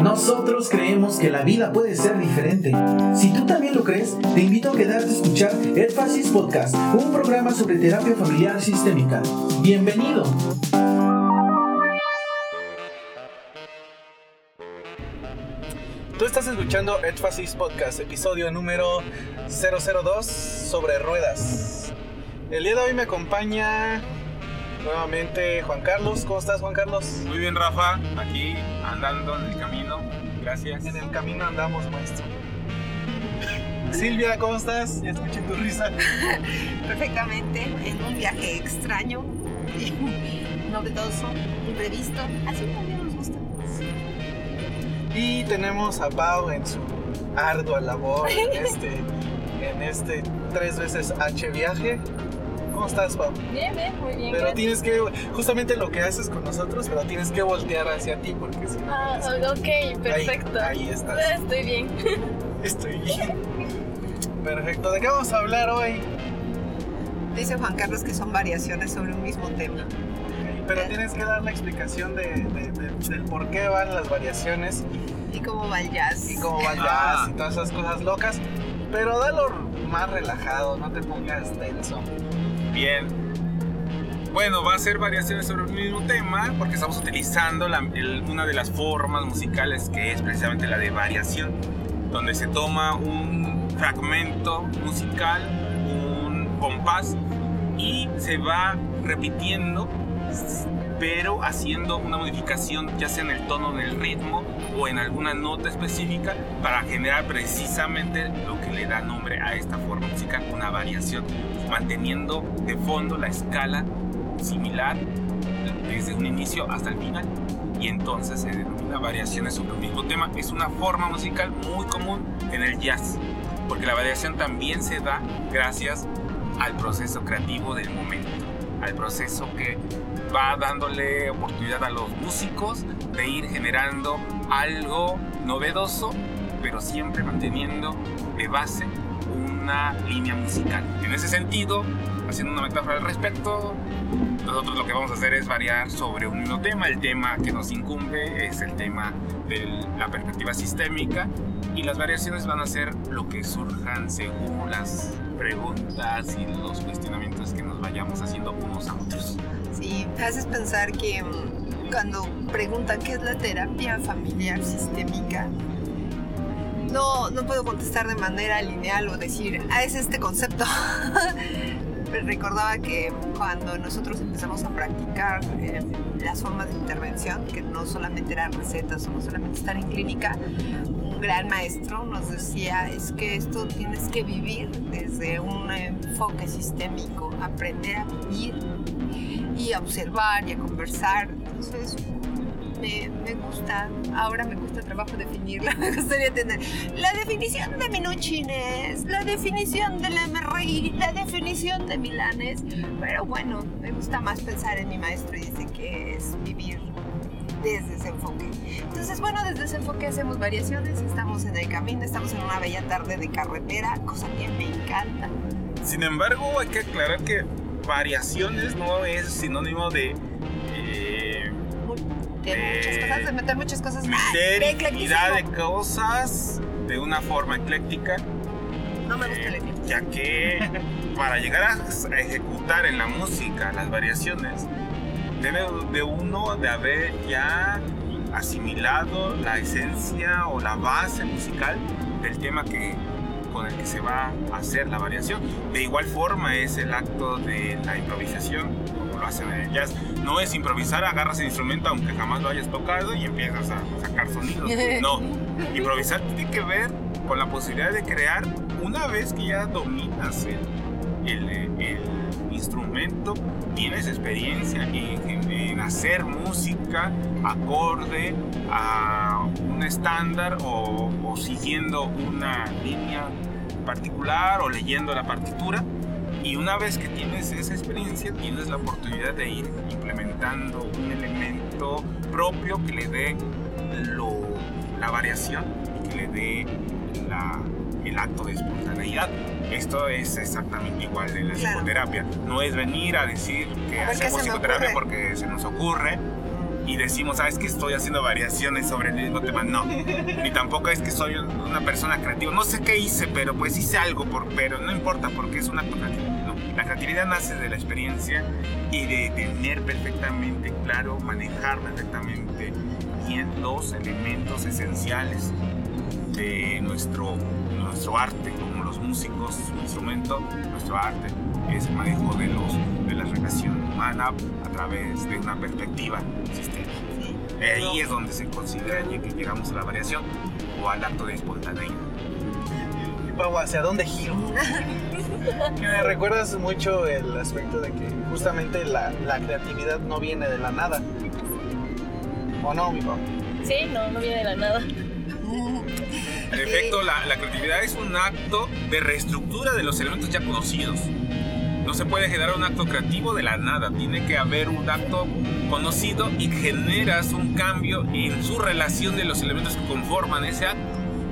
Nosotros creemos que la vida puede ser diferente. Si tú también lo crees, te invito a quedarte a escuchar Énfasis Podcast, un programa sobre terapia familiar sistémica. Bienvenido. Tú estás escuchando Énfasis Podcast, episodio número 002 sobre ruedas. El día de hoy me acompaña nuevamente Juan Carlos. ¿Cómo estás, Juan Carlos? Muy bien, Rafa. Aquí andando en el camino. Gracias. En el camino andamos, maestro. Silvia, ¿cómo estás? Ya escuché tu risa. Perfectamente, en un viaje extraño, novedoso, imprevisto. Así también nos gusta. Y tenemos a Pau en su ardua labor en este, en este tres veces H viaje. ¿Cómo estás, Pau? Bien, bien, muy bien. Pero gracias. tienes que, justamente lo que haces con nosotros, pero tienes que voltear hacia ti porque si no. Ah, ok, perfecto. Ahí, ahí estás. Estoy bien. Estoy bien. Perfecto. ¿De qué vamos a hablar hoy? Dice Juan Carlos que son variaciones sobre un mismo tema. Pero tienes que dar la explicación de, de- de- del por qué van las variaciones ¿Y cómo va el jazz? y cómo va el jazz Ah. y todas esas cosas locas. Pero dalo más relajado, no te pongas tenso. Bien. Bueno, va a ser variaciones sobre el mismo tema porque estamos utilizando el- una de las formas musicales que es precisamente la de variación, donde se toma un fragmento musical, un compás y se va repitiendo, pero haciendo una modificación ya sea en el tono del ritmo o en alguna nota específica para generar precisamente lo que le da nombre a esta forma musical, una variación, manteniendo de fondo la escala similar desde un inicio hasta el final y entonces se denomina variaciones sobre un mismo tema. Es una forma musical muy común en el jazz, porque la variación también se da gracias al proceso creativo del momento, al proceso que va dándole oportunidad a los músicos de ir generando algo novedoso, pero siempre manteniendo de base una línea musical. En ese sentido, haciendo una metáfora al respecto, nosotros lo que vamos a hacer es variar sobre un mismo tema. El tema que nos incumbe es el tema de la perspectiva sistémica y las variaciones van a ser lo que surjan según las preguntas y los cuestionamientos que nos vayamos haciendo unos a otros. Sí, haces pensar que mm, cuando preguntan qué es la terapia familiar sistémica, no, no puedo contestar de manera lineal o decir, ah, es este concepto. Me recordaba que cuando nosotros empezamos a practicar eh, las formas de intervención, que no solamente eran recetas o no solamente estar en clínica, un gran maestro nos decía, es que esto tienes que vivir desde un enfoque sistémico, aprender a vivir y a observar y a conversar. Entonces, me, me gusta, ahora me cuesta trabajo definirla, me gustaría tener la definición de minuchines, la definición del MRI, la definición de Milanes, pero bueno, me gusta más pensar en mi maestro y dice que es vivir desde ese enfoque. Entonces, bueno, desde ese enfoque hacemos variaciones, estamos en el camino, estamos en una bella tarde de carretera, cosa que me encanta. Sin embargo, hay que aclarar que variaciones no es sinónimo de Tiene muchas cosas, de meter muchas cosas. meter infinidad de cosas de una forma ecléctica, No me gusta el eh, eclecticismo. ya que para llegar a ejecutar en la música las variaciones, debe de uno de haber ya asimilado la esencia o la base musical del tema que con el que se va a hacer la variación. De igual forma es el acto de la improvisación, lo hacen en el jazz. No es improvisar, agarras el instrumento aunque jamás lo hayas tocado y empiezas a sacar sonidos. No, improvisar tiene que ver con la posibilidad de crear una vez que ya dominas el, el, el instrumento, tienes experiencia en, en hacer música acorde a un estándar o, o siguiendo una línea particular o leyendo la partitura. Y una vez que tienes esa experiencia, tienes la oportunidad de ir implementando un elemento propio que le dé lo- la variación y que le dé la- el acto de espontaneidad. Esto es exactamente igual en la Claro. psicoterapia. No es venir a decir que hacemos psicoterapia ocurre. porque se nos ocurre y decimos, ah, es que estoy haciendo variaciones sobre el mismo tema. No, ni tampoco es que soy una persona creativa. No sé qué hice, pero pues hice algo, por, pero no importa porque es una creativo. No, la creatividad nace de la experiencia y de tener perfectamente claro, manejar perfectamente bien los elementos esenciales de nuestro, nuestro arte, como los músicos, su instrumento, nuestro arte es el manejo de, los, de la relación humana a través de una perspectiva sistémica. Ahí es donde se considera que llegamos a la variación o al acto de espontaneidad. Pau, ¿hacia dónde giro? Me recuerdas mucho el aspecto de que justamente la, la creatividad no viene de la nada. ¿O no, mi Pau? Sí, no, no viene de la nada. En efecto, la, la creatividad es un acto de reestructura de los elementos ya conocidos. No se puede generar un acto creativo de la nada, tiene que haber un acto conocido y generas un cambio en su relación de los elementos que conforman ese acto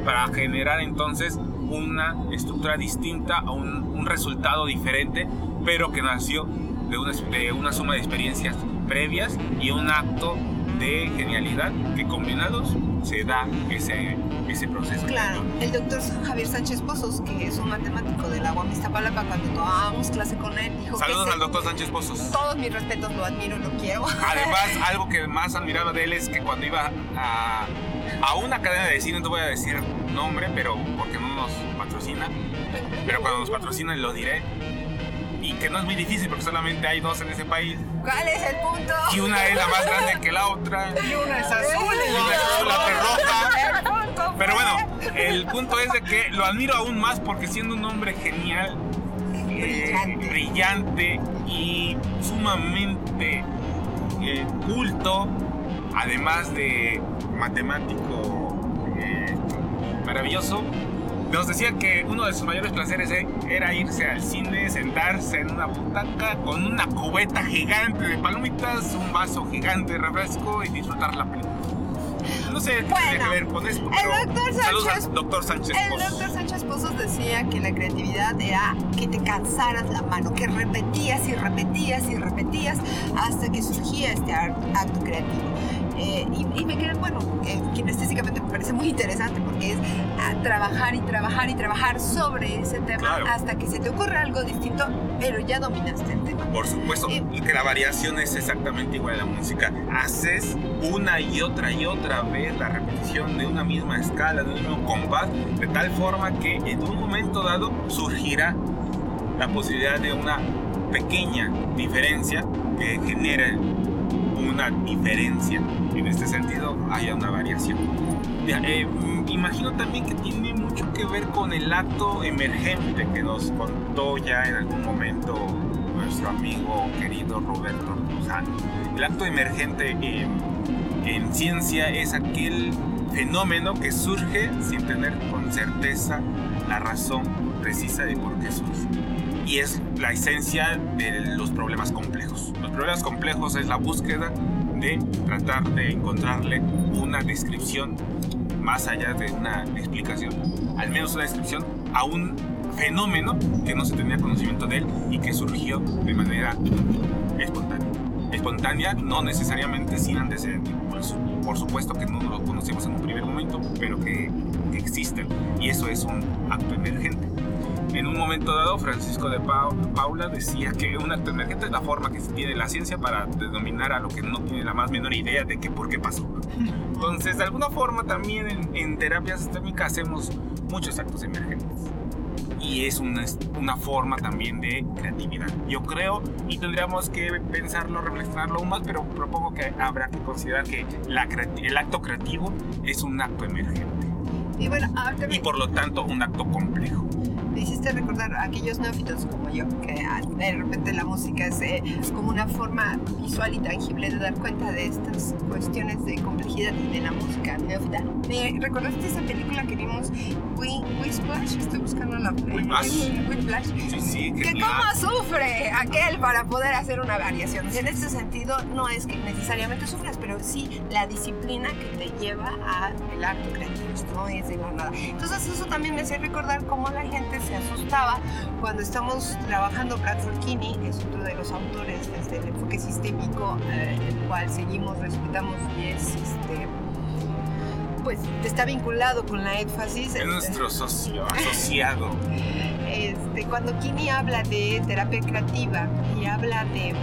para generar entonces una estructura distinta o un, un resultado diferente, pero que nació de una, de una suma de experiencias previas y un acto de genialidad que combinados se da ese, ese proceso. Claro, el doctor Javier Sánchez Pozos, que es un matemático del agua Iztapalapa, cuando tomábamos clase con él, dijo Saludos que al doctor Sánchez Pozos. todos mis respetos, lo admiro, lo quiero. Además, algo que más admiraba de él es que cuando iba a, a una cadena de cine, no voy a decir nombre, pero porque no nos patrocina, pero cuando nos patrocinan lo diré, y que no es muy difícil porque solamente hay dos en ese país, ¿Cuál es el punto? y una es la más grande que la otra, Y una es azul y una es azul, la otra es roja. Pero bueno, el punto es de que lo admiro aún más porque siendo un hombre genial, eh, Brillante. brillante y sumamente eh, culto, además de matemático eh, maravilloso, nos decía que uno de sus mayores placeres eh, era irse al cine, sentarse en una butaca con una cubeta gigante de palomitas, un vaso gigante de refresco y disfrutar la película. No sé qué tiene que ver con el pero doctor saludos Sánchez- al doctor Sánchez El Pozos. doctor Sánchez Pozos decía que la creatividad era que te cansaras la mano, que repetías y repetías y repetías hasta que surgía este acto creativo. Eh, y, y me queda, bueno, eh, kinestésicamente me parece muy interesante porque es ah, trabajar y trabajar y trabajar sobre ese tema Claro. hasta que se te ocurre algo distinto, pero ya dominaste el tema. Por supuesto, y que la variación es exactamente igual a la música. Haces una y otra y otra vez la repetición de una misma escala, de un mismo compás, de tal forma que en un momento dado surgirá la posibilidad de una pequeña diferencia que genere una diferencia. En este sentido, haya una variación. Eh, mm, imagino también que tiene mucho que ver con el acto emergente que nos contó ya en algún momento nuestro amigo querido Roberto Lozano. El acto emergente en, en ciencia es aquel fenómeno que surge sin tener con certeza la razón precisa de por qué surge. Y es la esencia de los problemas complejos. Los problemas complejos es la búsqueda de tratar de encontrarle una descripción más allá de una explicación, al menos una descripción a un fenómeno que no se tenía conocimiento de él y que surgió de manera espontánea. Espontánea, no necesariamente sin antecedente. Por, por supuesto que no lo conocemos en un primer momento, pero que existen. Y eso es un acto emergente. En un momento dado, Francisco de Pau- Paula decía que un acto emergente es la forma que tiene la ciencia para denominar a lo que no tiene la más menor idea de que por qué pasó. Entonces, de alguna forma, también en, en terapia sistémica hacemos muchos actos emergentes. Y es una, una forma también de creatividad. Yo creo, y tendríamos que pensarlo, reflexionarlo aún más, pero propongo que habrá que considerar que la el acto creativo es un acto emergente. Y bueno, Y por lo tanto, un acto complejo. Me hiciste recordar a aquellos neófitos como yo, que de repente la música es eh, como una forma visual y tangible de dar cuenta de estas cuestiones de complejidad de la música neófita. ¿Me recordaste esa película que vimos, Whiplash? Estoy buscando la... Whiplash. Sí, sí, Que genial. cómo sufre aquel para poder hacer una variación. En este sentido, no es que necesariamente sufras, pero sí la disciplina que te lleva al acto creativo. No es de la nada. Entonces eso también me hace recordar cómo la gente se asustaba cuando estamos trabajando. Bradford Kinney es otro de los autores desde el enfoque sistémico, eh, el cual seguimos, respetamos y es este pues está vinculado con la énfasis. Es nuestro socio, asociado. Este, cuando Kini habla de terapia creativa y habla de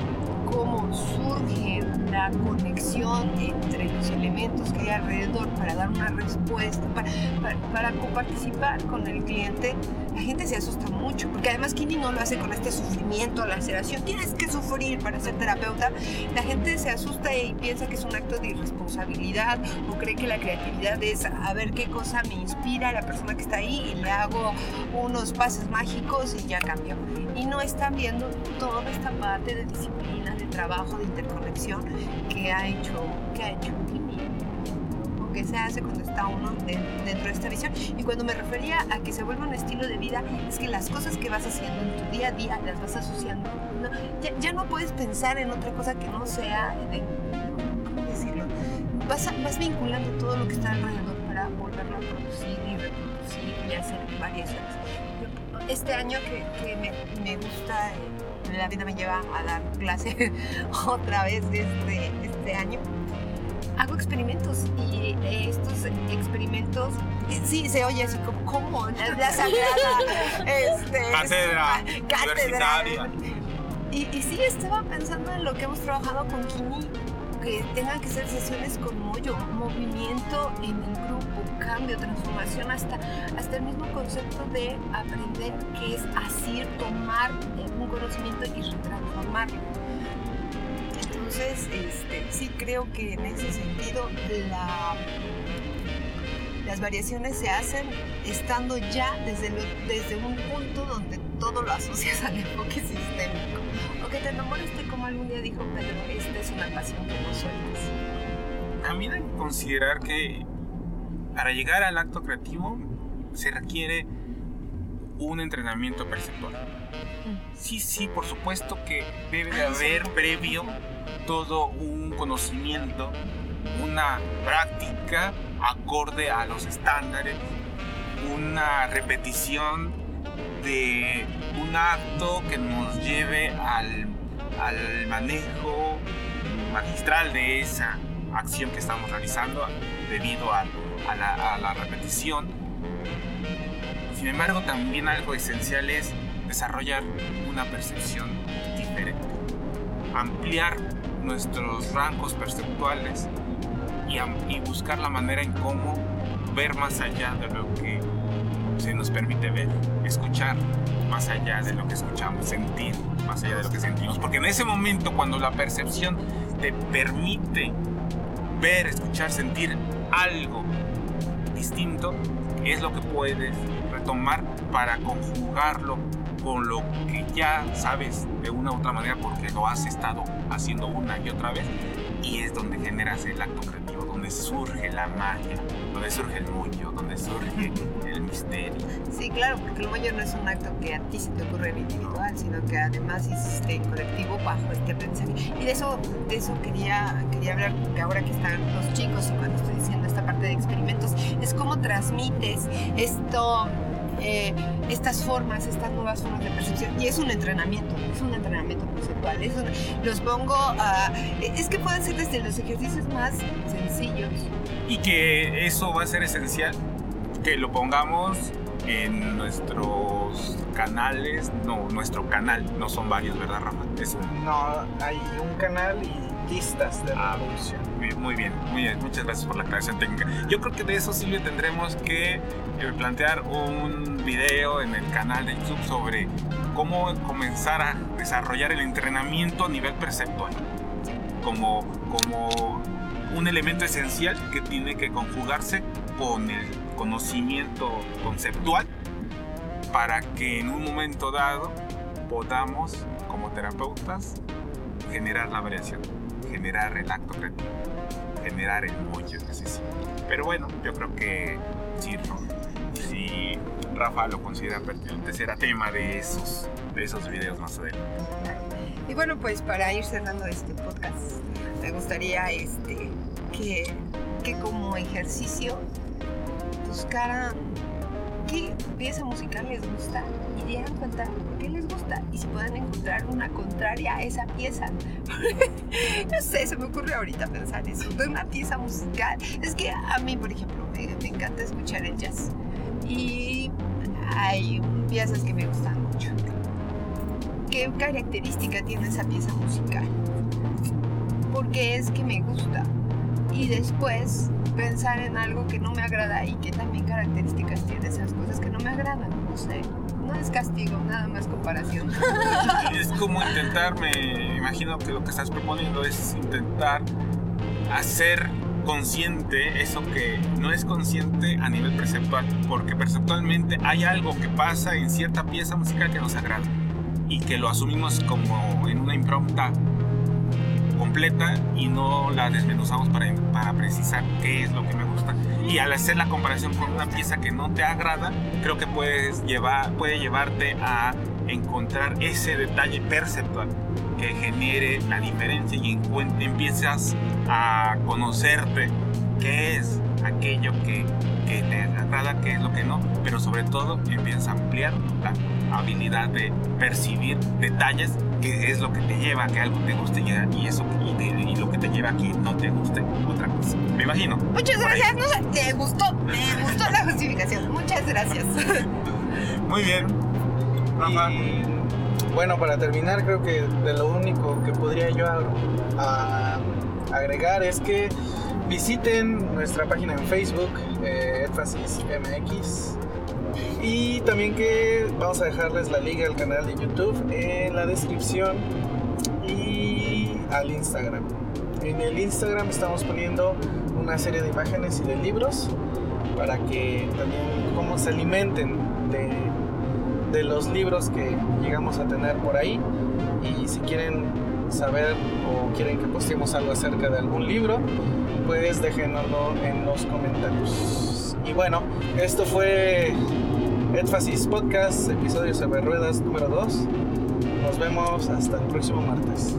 cómo surge la conexión entre los elementos que hay alrededor para dar una respuesta, para, para, para participar con el cliente, la gente se asusta mucho, porque además Kini no lo hace con este sufrimiento, laceración, tienes que sufrir para ser terapeuta. La gente se asusta y piensa que es un acto de irresponsabilidad o cree que la creatividad es a ver qué cosa me inspira a la persona que está ahí y le hago unos pases mágicos y ya cambió. Y no están viendo toda esta parte de disciplina, de trabajo, de interconexión que ha hecho, que ha hecho que se hace cuando está uno de- dentro de esta visión. Y cuando me refería a que se vuelva un estilo de vida, es que las cosas que vas haciendo en tu día a día las vas asociando. No, ya, ya no puedes pensar en otra cosa que no sea, de, ¿cómo decirlo? Vas, vas vinculando todo lo que está alrededor para volverlo a producir y reproducir y hacer variaciones. Este año que, que me, me gusta, eh, la vida me lleva a dar clase otra vez este, este año hago experimentos y estos experimentos eh, sí se oye así como ¿cómo? la, la sagrada este, Cátedra cátedra y, y sí estaba pensando en lo que hemos trabajado con Kini que tengan que ser sesiones con mollo movimiento en el grupo cambio transformación hasta hasta el mismo concepto de aprender que es asir tomar eh, un conocimiento y retransformarlo entonces, este, sí creo que en ese sentido la- las variaciones se hacen estando ya desde, lo- desde un punto donde todo lo asocias al enfoque sistémico. O que te enamores de como algún día dijo Pedro, esta es una pasión que no sueltas. También hay que considerar que para llegar al acto creativo se requiere un entrenamiento perceptual. Sí, sí, por supuesto que debe de haber previo todo un conocimiento, una práctica acorde a los estándares, una repetición de un acto que nos lleve al, al manejo magistral de esa acción que estamos realizando debido a, a la, a la repetición. Sin embargo, también algo esencial es desarrollar una percepción diferente, ampliar nuestros rangos perceptuales y, buscar la manera en cómo ver más allá de lo que se nos permite ver, escuchar más allá de lo que escuchamos, sentir más allá de lo que sentimos. Porque en ese momento, cuando la percepción te permite ver, escuchar, sentir algo distinto, es lo que puedes retomar para conjugarlo con lo que ya sabes de una u otra manera porque lo has estado haciendo una y otra vez y es donde generas el acto creativo, donde surge la magia, donde surge el muño, donde surge el misterio. Sí, claro, porque el moño no es un acto que a ti se te ocurre en individual, sino que además hiciste en colectivo bajo este aprendizaje. Y de eso, de eso quería, quería hablar, que ahora que están los chicos y cuando estoy diciendo esta parte de experimentos, es cómo transmites esto, eh, estas formas, estas nuevas formas de percepción. Y es un entrenamiento, es un entrenamiento conceptual. Es un- los pongo a... Es que pueden ser desde los ejercicios más sencillos. Y que eso va a ser esencial, que lo pongamos en nuestros canales, no, nuestro canal, no son varios, ¿verdad, Rafa? Es un- No, hay un canal y listas de Ah, reproducción. Muy bien, muy bien, muchas gracias por la aclaración técnica. Yo creo que de eso, Silvia, tendremos que eh, plantear un video en el canal de YouTube sobre cómo comenzar a desarrollar el entrenamiento a nivel perceptual, como, como un elemento esencial que tiene que conjugarse con el conocimiento conceptual para que en un momento dado podamos, como terapeutas, generar la variación, generar el acto creativo, generar el mollo que se. Pero bueno, yo creo que si, si Rafa lo considera pertinente, será tema de esos, de esos videos más adelante. Y bueno, pues para ir cerrando este podcast, me gustaría este, que, que como ejercicio buscaran qué pieza musical les gusta y dieran cuenta qué les gusta y si pueden encontrar una contraria a esa pieza. no sé, se me ocurre ahorita pensar eso, de una pieza musical. Es que a mí, por ejemplo, me, me encanta escuchar el jazz y hay piezas que me gustan mucho. ¿Qué característica tiene esa pieza musical? Porque es que me gusta. Y después pensar en algo que no me agrada y que también características tiene agradan. No sé, no es castigo, nada más comparación. Es como intentar, me imagino que lo que estás proponiendo es intentar hacer consciente eso que no es consciente a nivel perceptual, porque perceptualmente hay algo que pasa en cierta pieza musical que nos agrada y que lo asumimos como en una impronta completa y no la desmenuzamos para, para precisar qué es lo que me gusta. Y al hacer la comparación con una pieza que no te agrada, creo que puedes llevar, puede llevarte a encontrar ese detalle perceptual que genere la diferencia y empiezas a conocerte qué es aquello que, que te agrada, qué es lo que no, pero sobre todo empiezas a ampliar la habilidad de percibir detalles que es lo que te lleva a que algo te guste y, y eso y, te- y lo que te lleva a que no te guste otra cosa. Me imagino. Muchas gracias, no sé, te gustó, me gustó la justificación. Muchas gracias. Muy bien. Rafa. Y bueno, para terminar, creo que de lo único que podría yo a- a- agregar es que visiten nuestra página en Facebook, eh, MX. Y también que vamos a dejarles la liga al canal de YouTube en la descripción y al Instagram. En el Instagram estamos poniendo una serie de imágenes y de libros para que también como se alimenten de, de los libros que llegamos a tener por ahí y si quieren saber o quieren que postemos algo acerca de algún libro pues déjenoslo en los comentarios. Y bueno esto fue Énfasis Podcast episodio sobre ruedas número 2 nos vemos hasta el próximo martes